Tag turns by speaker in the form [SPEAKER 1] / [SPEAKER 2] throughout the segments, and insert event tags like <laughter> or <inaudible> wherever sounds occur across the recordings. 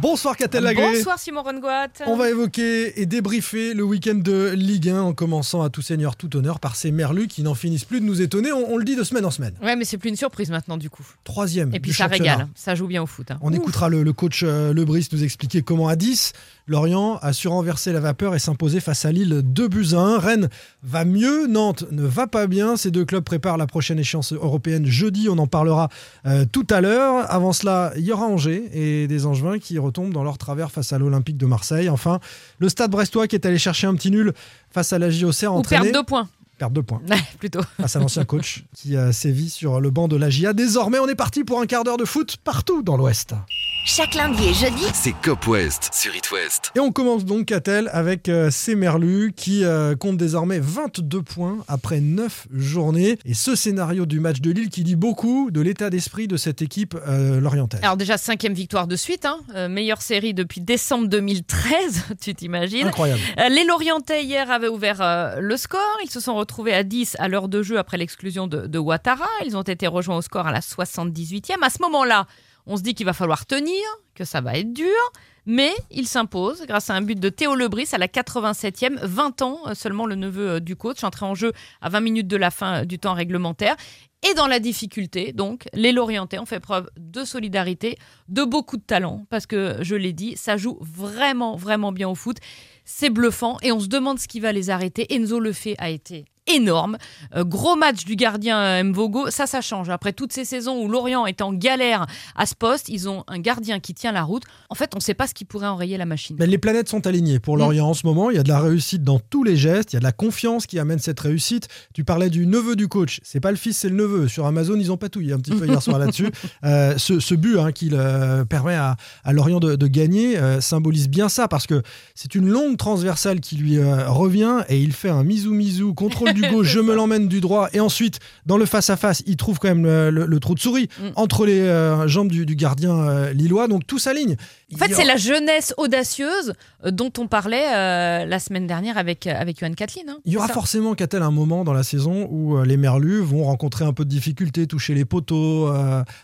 [SPEAKER 1] Bonsoir Catel Lagré.
[SPEAKER 2] Bonsoir Simon Rongoat.
[SPEAKER 1] On va évoquer et débriefer le week-end de Ligue 1 en commençant à tout seigneur, tout honneur par ces merlus qui n'en finissent plus de nous étonner. On, on le dit de semaine en semaine.
[SPEAKER 2] Ouais, mais c'est plus une surprise maintenant du coup.
[SPEAKER 1] Troisième.
[SPEAKER 2] Et puis ça
[SPEAKER 1] championnat.
[SPEAKER 2] régale, ça joue bien au foot. hein.
[SPEAKER 1] On écoutera le, le coach euh, Lebris nous expliquer comment à 10, Lorient a su renverser la vapeur et s'imposer face à Lille 2 buts à 1. Rennes va mieux, Nantes ne va pas bien. Ces deux clubs préparent la prochaine échéance européenne jeudi. On en parlera euh, tout à l'heure. Avant cela, il y aura Angers et des Angevins qui retombent dans leur travers face à l'Olympique de Marseille. Enfin, le stade brestois qui est allé chercher un petit nul face à la JOCR
[SPEAKER 2] Ou perdre deux points.
[SPEAKER 1] Perdre deux points
[SPEAKER 2] plutôt. <laughs>
[SPEAKER 1] face à l'ancien coach qui a sévi sur le banc de la GIA. Désormais, on est parti pour un quart d'heure de foot partout dans l'Ouest.
[SPEAKER 3] Chaque lundi et jeudi,
[SPEAKER 4] C'est Cop West sur It West.
[SPEAKER 1] Et on commence donc, Catel, avec euh, ces Merlus qui euh, comptent désormais 22 points après 9 journées. Et ce scénario du match de Lille qui dit beaucoup de l'état d'esprit de cette équipe euh, lorientaise.
[SPEAKER 2] Alors déjà cinquième victoire de suite, hein. Euh, meilleure série depuis décembre 2013, <laughs> tu t'imagines.
[SPEAKER 1] Incroyable.
[SPEAKER 2] Euh, Les Lorientais hier avaient ouvert euh, le score. Ils se sont retrouvés à 10 à l'heure de jeu après l'exclusion de, de Ouattara. Ils ont été rejoints au score à la 78e. À ce moment-là, on se dit qu'il va falloir tenir, que ça va être dur. Mais ils s'imposent grâce à un but de Théo Lebris à la 87e, 20 ans euh, seulement le neveu euh, du coach, entré en jeu à 20 minutes de la fin euh, du temps réglementaire. Et dans la difficulté, donc, les Lorientais ont fait preuve de solidarité, de beaucoup de talent, parce que, je l'ai dit, ça joue vraiment, vraiment bien au foot. C'est bluffant et on se demande ce qui va les arrêter. Enzo Lefebvre a été énorme. Euh, gros match du gardien euh, Mvogo, ça, ça change. Après toutes ces saisons où Lorient est en galère à ce poste, ils ont un gardien qui tient la route. En fait, on ne sait pas ce qui pourrait enrayer la machine.
[SPEAKER 1] Mais les planètes sont alignées pour Lorient en ce moment. Il y a de la réussite dans tous les gestes. Il y a de la confiance qui amène cette réussite. Tu parlais du neveu du coach. C'est pas le fils, c'est le neveu. Sur Amazon, ils ont patouillé un petit peu hier soir là-dessus. <laughs> Euh, ce, ce but hein, qui euh, permet à, à Lorient de, de gagner symbolise bien ça parce que c'est une longue transversale qui lui revient et il fait un misou-misou, contrôle <laughs> je me l'emmène du droit. Et ensuite, dans le face-à-face, il trouve quand même le, le- le trou de souris
[SPEAKER 2] Mm.
[SPEAKER 1] entre les euh, jambes du, du gardien euh, lillois. Donc tout s'aligne.
[SPEAKER 2] En fait, c'est la jeunesse audacieuse euh, dont on parlait euh, la semaine dernière avec, avec Johan Kathleen. hein.
[SPEAKER 1] Il y aura
[SPEAKER 2] ça.
[SPEAKER 1] forcément, qu'a-t-elle, un moment dans la saison où les Merlus vont rencontrer un peu de difficulté, toucher les poteaux,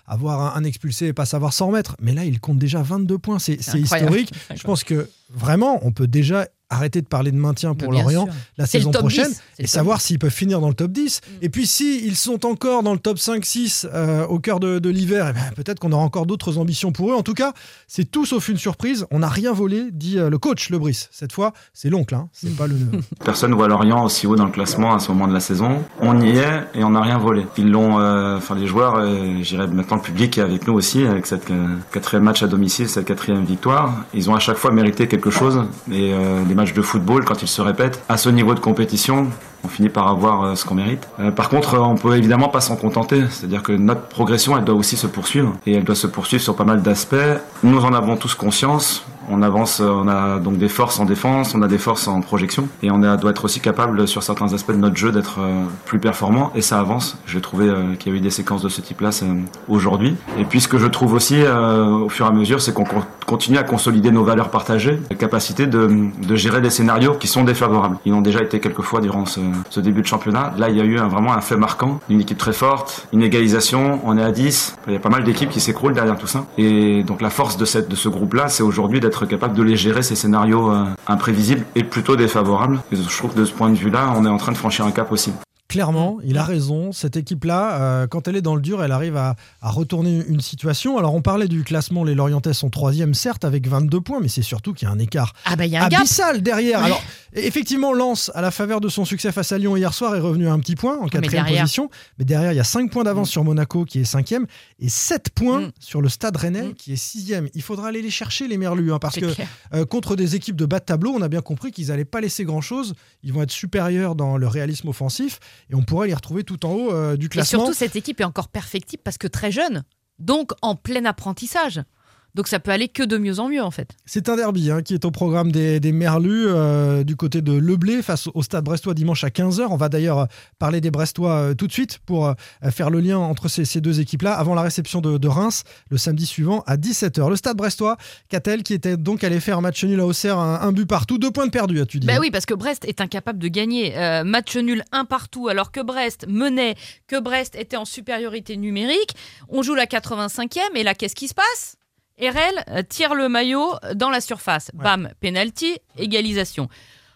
[SPEAKER 1] avoir un, un expulsé et pas savoir s'en remettre. Mais là, il compte déjà 22 points. C'est historique. <laughs> Je pense que vraiment, on peut déjà arrêter de parler de maintien pour Lorient
[SPEAKER 2] sûr.
[SPEAKER 1] la saison
[SPEAKER 2] top
[SPEAKER 1] prochaine
[SPEAKER 2] 10, c'est
[SPEAKER 1] et savoir s'ils peuvent finir dans le top 10.
[SPEAKER 2] Mm.
[SPEAKER 1] Et puis, s'ils sont encore dans le top 5-6 euh, au cœur de, de l'hiver, eh ben, peut-être qu'on aura encore d'autres ambitions pour eux. En tout cas, c'est tout sauf une surprise. On n'a rien volé, dit euh, le coach, le Brice. Cette fois, c'est l'oncle, hein, c'est pas le neveu. <laughs>
[SPEAKER 5] Personne ne voit Lorient aussi haut dans le classement à ce moment de la saison. On y est et on n'a rien volé. Ils l'ont, euh, enfin les joueurs, euh, j'irais maintenant le public est avec nous aussi avec cette euh, quatrième match à domicile, cette quatrième victoire. Ils ont à chaque fois mérité quelque chose. Et euh, les matchs de football, quand ils se répètent à ce niveau de compétition, on finit par avoir euh, ce qu'on mérite. Euh, par contre, euh, on peut évidemment pas s'en contenter. C'est-à-dire que notre progression, elle doit aussi se poursuivre. Et elle doit se poursuivre sur pas mal d'aspects. Nous en avons tous conscience. On avance, euh, on a donc des forces en défense, on a des forces en projection. Et on doit être aussi capable, sur certains aspects de notre jeu, d'être euh, plus performant. Et ça avance. J'ai trouvé euh, qu'il y a eu des séquences de ce type-là aujourd'hui. Et puis ce que je trouve aussi, au fur et à mesure, c'est qu'on con- continue à consolider nos valeurs partagées, la capacité de, gérer des scénarios qui sont défavorables. Ils ont déjà été quelques fois durant ce, début de championnat. Là, il y a eu vraiment un fait marquant, une équipe très forte, une égalisation, on est à 10. Il y a pas mal d'équipes qui s'écroulent derrière tout ça. Et donc la force de ce groupe-là, c'est aujourd'hui d'être capable de les gérer, ces scénarios euh, imprévisibles et plutôt défavorables. Et je trouve que de ce point de vue-là, on est en train de franchir un cap aussi.
[SPEAKER 1] Clairement, il a raison. Cette équipe-là, euh, quand elle est dans le dur, elle arrive à, à retourner une situation. Alors, on parlait du classement. Les Lorientais sont troisième, certes, avec 22 points, mais c'est surtout qu'il y a un écart
[SPEAKER 2] Ah bah y a un gap.
[SPEAKER 1] abyssal derrière. Alors, effectivement, Lens, à la faveur de son succès face à Lyon hier soir, est revenu à un petit point en quatrième
[SPEAKER 2] derrière-
[SPEAKER 1] position. Mais derrière, il y a 5 points d'avance sur Monaco, qui est cinquième, et 7 points
[SPEAKER 2] Mm.
[SPEAKER 1] sur le Stade Rennais,
[SPEAKER 2] Mm.
[SPEAKER 1] qui est sixième. Il faudra aller les chercher, les Merlus, hein, parce que euh, contre des équipes de bas de tableau, on a bien compris qu'ils n'allaient pas laisser grand-chose. Ils vont être supérieurs dans le réalisme offensif et on pourrait les retrouver tout en haut euh, du
[SPEAKER 2] Et
[SPEAKER 1] classement.
[SPEAKER 2] surtout, cette équipe est encore perfectible parce que très jeune, donc en plein apprentissage. Donc ça peut aller que de mieux en mieux en fait.
[SPEAKER 1] C'est un derby hein, qui est au programme des, des Merlus euh, du côté de Leblé face au Stade Brestois dimanche à 15h. On va d'ailleurs euh, parler des Brestois euh, tout de suite pour euh, faire le lien entre ces, ces deux équipes-là avant la réception de, de Reims le samedi suivant à 17h. Le Stade Brestois, Catel qui était donc allé faire un match nul à Auxerre, un, un but partout, deux points de perdu, as-tu dit
[SPEAKER 2] Bah oui, parce que Brest est incapable de gagner. Match nul un partout, alors que Brest menait, que Brest était en supériorité numérique. On joue la 85e, et là, qu'est-ce qui se passe? RL euh, tire le maillot dans la surface.
[SPEAKER 1] Ouais.
[SPEAKER 2] Bam, penalty, égalisation.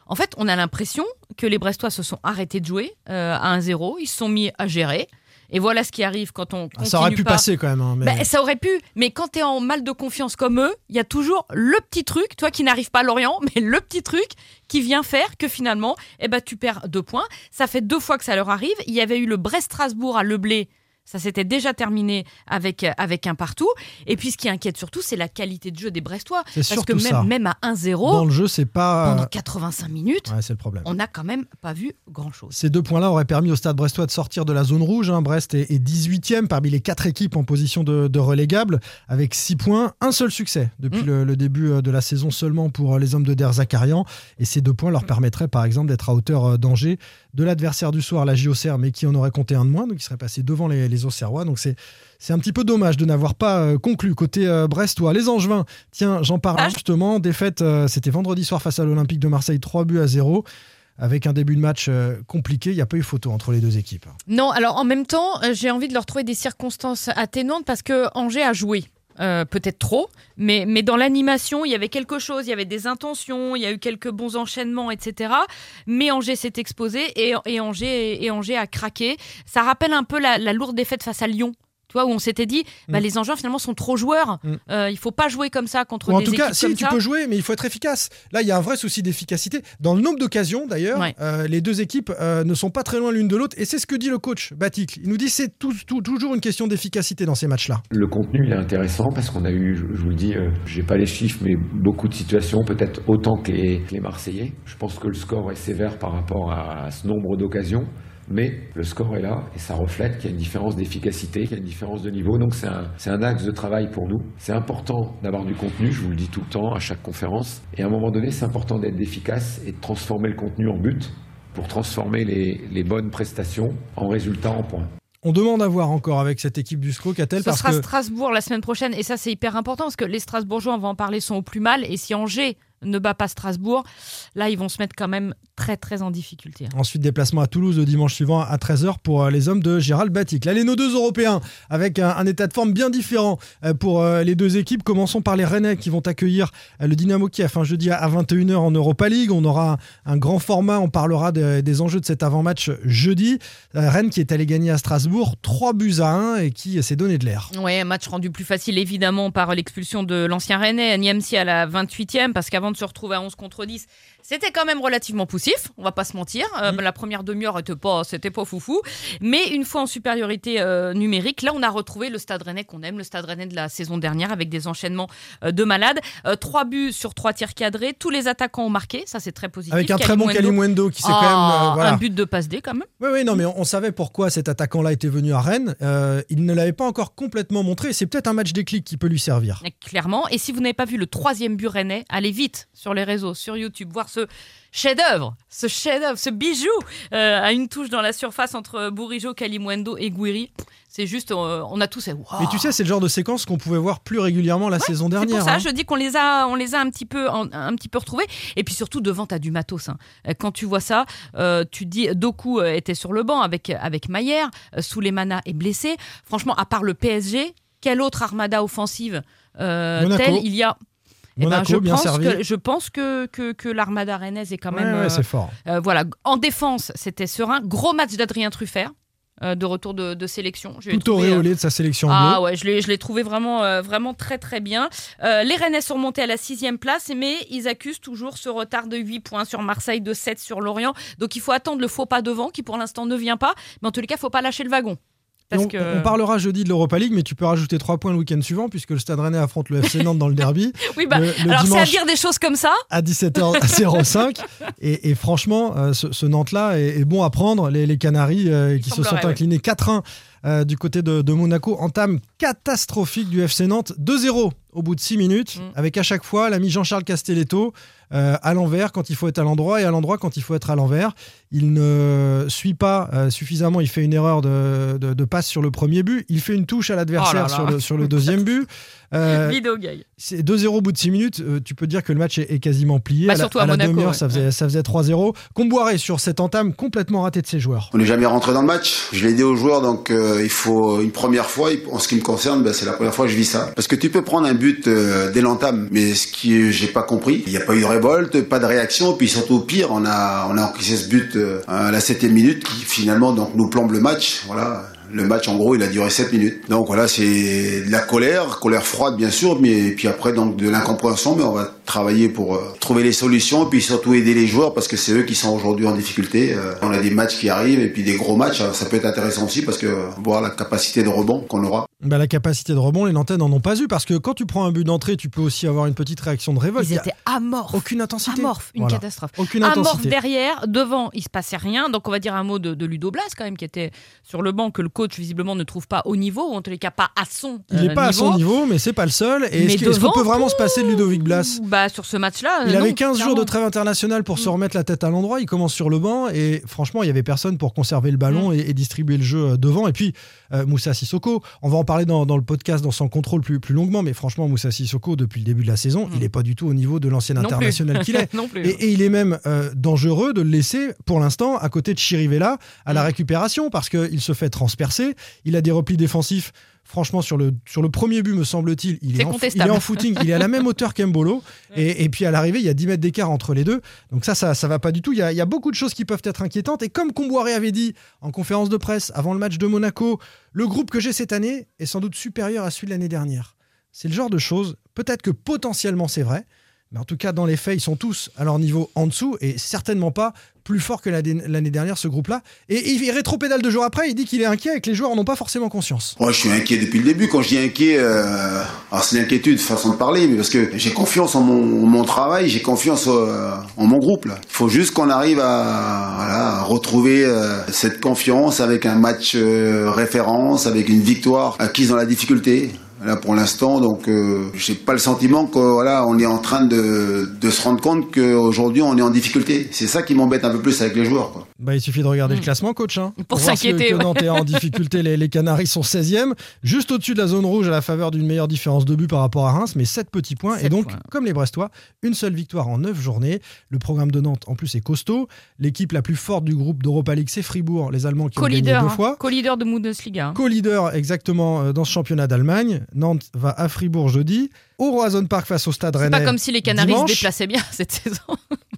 [SPEAKER 2] En fait, on a l'impression que les Brestois se sont arrêtés de jouer euh, à 1-0. Ils se sont mis à gérer. Et voilà ce qui arrive quand on
[SPEAKER 1] Ah, Ça aurait pu
[SPEAKER 2] pas.
[SPEAKER 1] passer quand même. hein, mais...
[SPEAKER 2] Ben, ça aurait pu, mais quand tu es en mal de confiance comme eux, il y a toujours le petit truc, toi qui n'arrives pas à Lorient, <laughs> mais le petit truc qui vient faire que finalement, eh ben, tu perds deux points. Ça fait deux fois que ça leur arrive. Il y avait eu le Brest-Strasbourg à Leblé. Ça s'était déjà terminé avec, euh, avec un partout. Et puis ce qui inquiète surtout, c'est la qualité de jeu des Brestois. Parce que
[SPEAKER 1] ça.
[SPEAKER 2] même, à 1-0,
[SPEAKER 1] Dans le jeu, c'est pas.
[SPEAKER 2] pendant 85 minutes,
[SPEAKER 1] Ouais, c'est le problème.
[SPEAKER 2] on n'a quand même pas vu grand-chose.
[SPEAKER 1] Ces deux points-là auraient permis au Stade brestois de sortir de la zone rouge. hein. Brest est, est 18e parmi les quatre équipes en position de, de relégable, avec 6 points, un seul succès depuis
[SPEAKER 2] Mm.
[SPEAKER 1] le, le début euh, de la saison seulement pour euh, les hommes de Der Zakarian. Et ces deux points leur permettraient par exemple d'être à hauteur euh, d'Angers, de l'adversaire du soir, la JOCR, mais qui en aurait compté un de moins, donc il serait passé devant les, les Auxerrois. Donc c'est c'est un petit peu dommage de n'avoir pas euh, conclu côté euh, brestois. Les Angevins, tiens, j'en parle
[SPEAKER 2] Ah.
[SPEAKER 1] justement. Défaite, euh, c'était vendredi soir face à l'Olympique de Marseille, 3 buts à 0 avec un début de match euh, compliqué. Il n'y a pas eu photo entre les deux équipes.
[SPEAKER 2] Non, alors en même temps, j'ai envie de leur trouver des circonstances atténuantes parce que Angers a joué. Euh, peut-être trop, mais, mais dans l'animation, il y avait quelque chose, il y avait des intentions, il y a eu quelques bons enchaînements, etc. Mais Angers s'est exposé et, et, Angers, et Angers a craqué. Ça rappelle un peu la, la lourde défaite face à Lyon. Tu vois, où on s'était dit, bah,
[SPEAKER 1] Mm.
[SPEAKER 2] les Angevins finalement sont trop joueurs.
[SPEAKER 1] Mm.
[SPEAKER 2] Euh, il faut pas jouer comme ça contre
[SPEAKER 1] Ou en
[SPEAKER 2] des
[SPEAKER 1] tout cas, si tu
[SPEAKER 2] ça.
[SPEAKER 1] peux jouer, mais il faut être efficace. Là, il y a un vrai souci d'efficacité. Dans le nombre d'occasions, d'ailleurs,
[SPEAKER 2] Ouais.
[SPEAKER 1] euh, les deux équipes euh, ne sont pas très loin l'une de l'autre. Et c'est ce que dit le coach Batic. Il nous dit c'est tout- tout- toujours une question d'efficacité dans ces matchs-là.
[SPEAKER 6] Le contenu il est intéressant parce qu'on a eu, je, je vous le dis, euh, j'ai pas les chiffres, mais beaucoup de situations, peut-être autant que les, que les Marseillais. Je pense que le score est sévère par rapport à, ce nombre d'occasions, mais le score est là et ça reflète qu'il y a une différence d'efficacité, qu'il y a une différence de niveau. Donc c'est un, c'est un axe de travail pour nous. C'est important d'avoir du contenu, je vous le dis tout le temps à chaque conférence. Et à un moment donné, c'est important d'être efficace et de transformer le contenu en but pour transformer les, les bonnes prestations en résultats en points.
[SPEAKER 1] On demande à voir encore avec cette équipe du SCO, qu'a-t-elle
[SPEAKER 2] Ce
[SPEAKER 1] Parce
[SPEAKER 2] sera
[SPEAKER 1] que
[SPEAKER 2] Strasbourg la semaine prochaine et ça c'est hyper important parce que les Strasbourgeois, on va en parler, sont au plus mal et si Angers ne bat pas Strasbourg, là ils vont se mettre quand même très très en difficulté. hein.
[SPEAKER 1] Ensuite, déplacement à Toulouse le dimanche suivant à 13h pour euh, les hommes de Gérald Batic. Là, les nos deux Européens avec un, un état de forme bien différent euh, pour euh, les deux équipes. Commençons par les Rennais qui vont accueillir le Dynamo Kiev un jeudi à 21h en Europa League. On aura un, un grand format. On parlera de- des enjeux de cet avant-match jeudi. Rennes qui est allé gagner à Strasbourg 3 buts à 1 et qui s'est donné de l'air.
[SPEAKER 2] Un match rendu plus facile évidemment par l'expulsion de l'ancien Rennais, Niamsi à la 28e, parce qu'avant de se retrouver à 11 contre 10, c'était quand même relativement poussif, on va pas se mentir. Euh,
[SPEAKER 1] Mm.
[SPEAKER 2] La première demi-heure était pas, c'était pas foufou. Mais une fois en supériorité euh, numérique, là on a retrouvé le stade Rennais qu'on aime, le stade Rennais de la saison dernière avec des enchaînements euh, de malades. Trois buts sur trois tirs cadrés, tous les attaquants ont marqué, ça c'est très positif.
[SPEAKER 1] Avec un très bon Kalimwendo qui s'est
[SPEAKER 2] Ah,
[SPEAKER 1] quand même. voilà.
[SPEAKER 2] Un but de passe D quand même.
[SPEAKER 1] Oui, oui, non, mais on, on savait pourquoi cet attaquant-là était venu à Rennes. Il ne l'avait pas encore complètement montré. C'est peut-être un match déclic qui peut lui servir.
[SPEAKER 2] Clairement. Et si vous n'avez pas vu le troisième but rennais, allez vite sur les réseaux, sur YouTube, voir ce chef-d'œuvre, ce chef-d'œuvre, ce bijou euh, à une touche dans la surface entre Bourigeau, Kalimwendo et Gouiri. C'est juste, euh, on a tous. Wow.
[SPEAKER 1] Mais tu sais, c'est le genre de séquence qu'on pouvait voir plus régulièrement la saison
[SPEAKER 2] C'est
[SPEAKER 1] dernière.
[SPEAKER 2] pour ça,
[SPEAKER 1] hein.
[SPEAKER 2] je dis qu'on les a, on les a un petit peu, un petit peu retrouvés. Et puis surtout devant, t'as du matos. hein. Euh, Quand tu vois ça, euh, tu te dis, Doku était sur le banc avec avec euh, Souleymana est blessé. Franchement, à part le PSG, quelle autre armada offensive telle il y a Eh ben, je,
[SPEAKER 1] bien
[SPEAKER 2] pense
[SPEAKER 1] servi.
[SPEAKER 2] que, je pense que, que, que l'armada rennaise est quand même.
[SPEAKER 1] ouais,
[SPEAKER 2] euh,
[SPEAKER 1] c'est fort.
[SPEAKER 2] euh, voilà, en défense, c'était serein. Gros match d'Adrien Truffert, euh, de retour de, de sélection. Je
[SPEAKER 1] Tout
[SPEAKER 2] trouvé, euh,
[SPEAKER 1] auréolé de sa sélection
[SPEAKER 2] ah
[SPEAKER 1] bleue.
[SPEAKER 2] ouais, je l'ai, trouvé vraiment, euh, vraiment très très bien. Euh, les Rennais sont remontés à la sixième place, mais ils accusent toujours ce retard de 8 points sur Marseille, de 7 sur Lorient. Donc il faut attendre le faux pas devant, qui pour l'instant ne vient pas. Mais en tous les cas, il faut pas lâcher le wagon. Parce
[SPEAKER 1] on,
[SPEAKER 2] que...
[SPEAKER 1] on parlera jeudi de l'Europa League, mais tu peux rajouter 3 points le week-end suivant, puisque le Stade Rennais affronte le FC <laughs> Nantes dans le derby
[SPEAKER 2] Oui, bah,
[SPEAKER 1] le- le
[SPEAKER 2] alors c'est à dire des choses comme ça.
[SPEAKER 1] à 17h05. <laughs> et, et franchement, euh, ce, ce Nantes-là est, est bon à prendre. Les, les Canaries euh, qui se sont inclinés 4-1 euh, du côté de, de Monaco, entame catastrophique du FC Nantes 2-0 au bout de 6 minutes,
[SPEAKER 2] Mm.
[SPEAKER 1] avec à chaque fois l'ami Jean-Charles Castelletto euh, à l'envers quand il faut être à l'endroit et à l'endroit quand il faut être à l'envers. Il ne suit pas euh, suffisamment, il fait une erreur de, de- de passe sur le premier but, il fait une touche à l'adversaire
[SPEAKER 2] Oh
[SPEAKER 1] sur, le, sur le deuxième but. Euh, c'est 2-0 au bout de 6 minutes, euh, tu peux dire que le match est, est quasiment plié.
[SPEAKER 2] Bah,
[SPEAKER 1] à la,
[SPEAKER 2] surtout à
[SPEAKER 1] la demi-heure,
[SPEAKER 2] ouais.
[SPEAKER 1] ça faisait, ça faisait 3-0. Comboiré sur cette entame complètement ratée de ses joueurs.
[SPEAKER 7] On n'est jamais rentré dans le match. Je l'ai dit aux joueurs, donc euh, il faut une première fois. En ce qui me concerne, ben, c'est la première fois que je vis ça. Parce que tu peux prendre un but euh, dès l'entame, mais ce qui j'ai pas compris, il n'y a pas eu de révolte, pas de réaction, puis surtout pire, on a on a encaissé ce but euh, à la septième minute qui finalement donc nous plombe le match. Voilà. Le match, en gros, il a duré 7 minutes. Donc voilà, c'est de la colère, colère froide bien sûr, mais puis après donc de l'incompréhension. Mais on va travailler pour euh, trouver les solutions, et puis surtout aider les joueurs parce que c'est eux qui sont aujourd'hui en difficulté. Euh, on a des matchs qui arrivent et puis des gros matchs, ça peut être intéressant aussi parce que euh, voir la capacité de rebond qu'on aura.
[SPEAKER 1] Bah, la capacité de rebond, les Nantais n'en ont pas eu parce que quand tu prends un but d'entrée, tu peux aussi avoir une petite réaction de révolte.
[SPEAKER 2] Ils
[SPEAKER 1] Il
[SPEAKER 2] étaient amorphes.
[SPEAKER 1] aucune intensité.
[SPEAKER 2] Amorphes, une
[SPEAKER 1] Voilà.
[SPEAKER 2] catastrophe.
[SPEAKER 1] Aucune
[SPEAKER 2] Amorphe
[SPEAKER 1] intensité.
[SPEAKER 2] derrière, devant, il se passait rien. Donc on va dire un mot de, de Ludo Blas quand même, qui était sur le banc, que le coach visiblement ne trouve pas au niveau, ou en tous les cas pas à son
[SPEAKER 1] Il n'est
[SPEAKER 2] euh,
[SPEAKER 1] pas à son
[SPEAKER 2] niveau.
[SPEAKER 1] niveau, mais c'est pas le seul. Et est-ce est-ce qu'on peut vraiment se passer de Ludovic Blas?
[SPEAKER 2] Bah sur ce match-là,
[SPEAKER 1] Il
[SPEAKER 2] euh,
[SPEAKER 1] avait
[SPEAKER 2] non,
[SPEAKER 1] 15 jours de trêve internationale pour se remettre la tête à l'endroit. Il commence sur le banc et franchement, il y avait personne pour conserver le
[SPEAKER 2] Mm.
[SPEAKER 1] ballon et, et distribuer le jeu euh, devant. Et puis, euh, Moussa Sissoko, on va en parler dans, dans le podcast, dans son contrôle plus, plus longuement. Mais franchement, Moussa Sissoko, depuis le début de la saison,
[SPEAKER 2] Mm.
[SPEAKER 1] il n'est pas du tout au niveau de l'ancien international qu'il est. <laughs>
[SPEAKER 2] non plus.
[SPEAKER 1] Et, et il est même euh, dangereux de le laisser pour l'instant à côté de Chirivella à la
[SPEAKER 2] Mm.
[SPEAKER 1] récupération parce qu'il se fait transpercer. Il a des replis défensifs. Franchement, sur le, sur le premier but, me semble-t-il, il, est en- il
[SPEAKER 2] contestable.
[SPEAKER 1] est en footing. Il est à la même hauteur qu'Embolo. <laughs> Et, et puis à l'arrivée, il y a 10 mètres d'écart entre les deux. Donc ça, ça, ça va pas du tout. Il y, a, il y a beaucoup de choses qui peuvent être inquiétantes. Et comme Comboiré avait dit en conférence de presse avant le match de Monaco, le groupe que j'ai cette année est sans doute supérieur à celui de l'année dernière. C'est le genre de choses, peut-être que potentiellement c'est vrai, mais en tout cas, dans les faits, ils sont tous à leur niveau en dessous et certainement pas plus fort que l'année dernière, ce groupe-là. Et il rétropédale deux jours après, il dit qu'il est inquiet et que les joueurs n'en ont pas forcément conscience.
[SPEAKER 7] Moi, je suis inquiet depuis le début. Quand je dis inquiet, euh, alors c'est l'inquiétude, façon de parler, mais parce que j'ai confiance en mon, travail, j'ai confiance euh, en mon groupe. Il faut juste qu'on arrive à retrouver euh, cette confiance avec un match euh, référence, avec une victoire acquise dans la difficulté. Là pour l'instant, donc euh, j'ai pas le sentiment que voilà, on est en train de, se rendre compte qu'aujourd'hui on est en difficulté. C'est ça qui m'embête un peu plus avec les joueurs.
[SPEAKER 1] Bah, il suffit de regarder le classement, coach. hein,
[SPEAKER 2] Pour s'inquiéter, ouais.
[SPEAKER 1] Nantes est en <laughs> difficulté. Les, les Canaries sont 16e, juste au-dessus de la zone rouge à la faveur d'une meilleure différence de but par rapport à Reims, mais 7 petits points. Et donc,
[SPEAKER 2] points.
[SPEAKER 1] comme les Brestois, une seule victoire en 9 journées. Le programme de Nantes, en plus, est costaud. L'équipe la plus forte du groupe d'Europa League, c'est Fribourg, les Allemands qui ont gagné deux
[SPEAKER 2] hein.
[SPEAKER 1] fois.
[SPEAKER 2] co-leader de Bundesliga. hein.
[SPEAKER 1] Co-leader exactement euh, dans ce championnat d'Allemagne. Nantes va à Fribourg jeudi, au Roazhon Park face au Stade
[SPEAKER 2] C'est
[SPEAKER 1] Rennais.
[SPEAKER 2] pas comme si les Canaries
[SPEAKER 1] dimanche.
[SPEAKER 2] se déplaçaient bien <laughs> cette saison.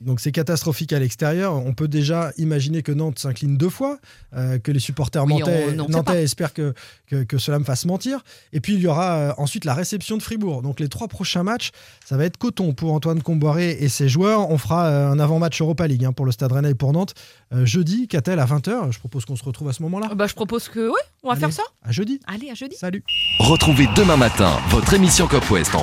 [SPEAKER 1] Donc c'est catastrophique à l'extérieur. On peut déjà imaginer que Nantes s'incline deux fois, euh, que les supporters
[SPEAKER 2] Oui,
[SPEAKER 1] nantais,
[SPEAKER 2] on-
[SPEAKER 1] nantais espèrent que, que, que cela me fasse mentir. Et puis il y aura euh, ensuite la réception de Fribourg. Donc les trois prochains matchs, ça va être coton pour Antoine Comboiré et ses joueurs. On fera euh, un avant-match Europa League hein, pour le Stade Rennais et pour Nantes euh, jeudi, Catel à 20h. Je propose qu'on se retrouve à ce moment-là.
[SPEAKER 2] Bah, je propose que, ouais, on va
[SPEAKER 1] Allez,
[SPEAKER 2] faire ça.
[SPEAKER 1] À jeudi.
[SPEAKER 2] Allez, à jeudi.
[SPEAKER 1] Salut.
[SPEAKER 4] Retrouvez demain matin votre émission Cop West en